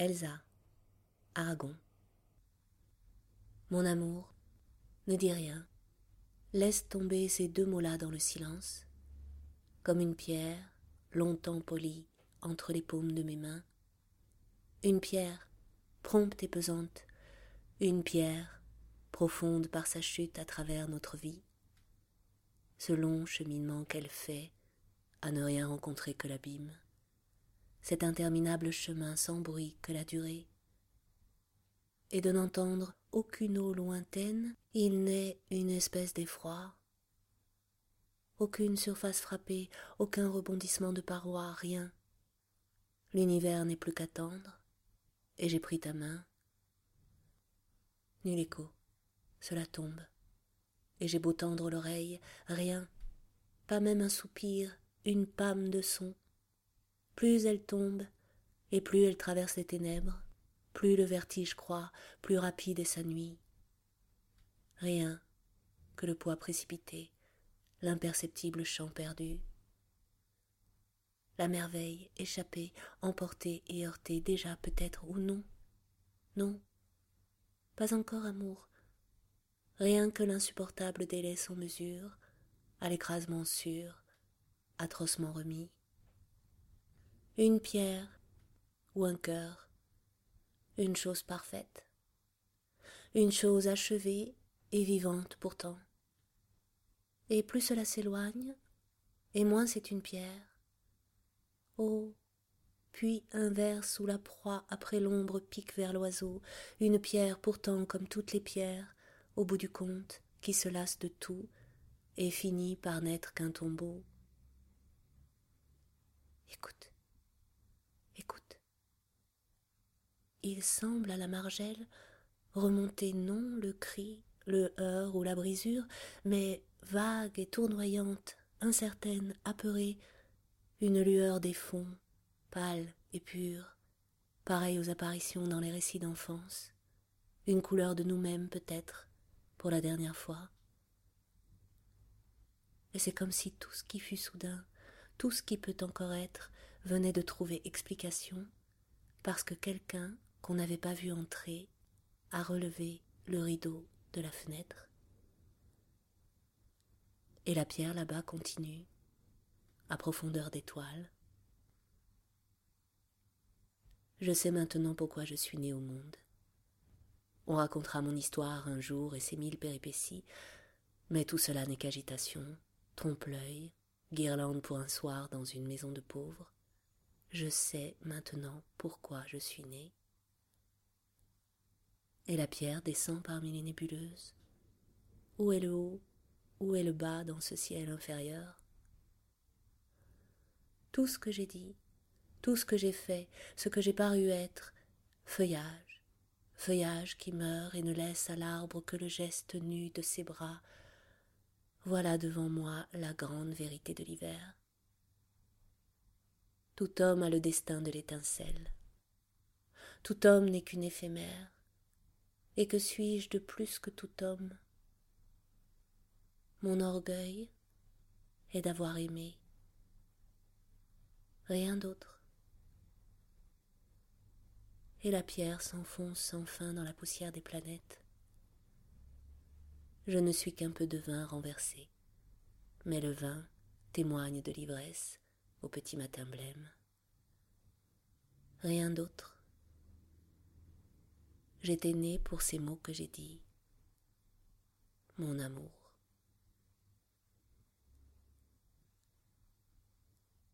Elsa, Aragon. Mon amour, ne dis rien. Laisse tomber ces deux mots-là dans le silence, comme une pierre longtemps polie entre les paumes de mes mains. Une pierre, prompte et pesante, une pierre, profonde par sa chute à travers notre vie. Ce long cheminement qu'elle fait à ne rien rencontrer que l'abîme cet interminable chemin sans bruit que la durée. Et de n'entendre aucune eau lointaine, il n'est une espèce d'effroi. Aucune surface frappée, aucun rebondissement de parois, rien. L'univers n'est plus qu'attendre, et j'ai pris ta main. Nul écho, cela tombe, et j'ai beau tendre l'oreille, rien, pas même un soupir, une pâme de son plus elle tombe, et plus elle traverse les ténèbres, plus le vertige croît, plus rapide est sa nuit. Rien que le poids précipité, l'imperceptible chant perdu. La merveille échappée, emportée et heurtée déjà peut-être ou non. Non, pas encore amour, rien que l'insupportable délai sans mesure, à l'écrasement sûr, atrocement remis une pierre ou un cœur, une chose parfaite, une chose achevée et vivante pourtant. Et plus cela s'éloigne, et moins c'est une pierre. Oh, puis un ver sous la proie après l'ombre pique vers l'oiseau, une pierre pourtant comme toutes les pierres, au bout du compte, qui se lasse de tout et finit par n'être qu'un tombeau. Il semble à la margelle remonter non le cri, le heurt ou la brisure, mais vague et tournoyante, incertaine, apeurée, une lueur des fonds, pâle et pure, pareille aux apparitions dans les récits d'enfance, une couleur de nous-mêmes peut-être, pour la dernière fois. Et c'est comme si tout ce qui fut soudain, tout ce qui peut encore être, venait de trouver explication, parce que quelqu'un n'avait pas vu entrer a relevé le rideau de la fenêtre. Et la pierre là-bas continue, à profondeur d'étoile. Je sais maintenant pourquoi je suis né au monde. On racontera mon histoire un jour et ses mille péripéties, mais tout cela n'est qu'agitation, trompe-l'œil, guirlande pour un soir dans une maison de pauvres. Je sais maintenant pourquoi je suis né et la pierre descend parmi les nébuleuses. Où est le haut, où est le bas dans ce ciel inférieur? Tout ce que j'ai dit, tout ce que j'ai fait, ce que j'ai paru être, feuillage, feuillage qui meurt et ne laisse à l'arbre que le geste nu de ses bras, voilà devant moi la grande vérité de l'hiver. Tout homme a le destin de l'étincelle. Tout homme n'est qu'une éphémère. Et que suis-je de plus que tout homme? Mon orgueil est d'avoir aimé. Rien d'autre. Et la pierre s'enfonce sans fin dans la poussière des planètes. Je ne suis qu'un peu de vin renversé, mais le vin témoigne de l'ivresse au petit matin blême. Rien d'autre. J'étais né pour ces mots que j'ai dit. Mon amour.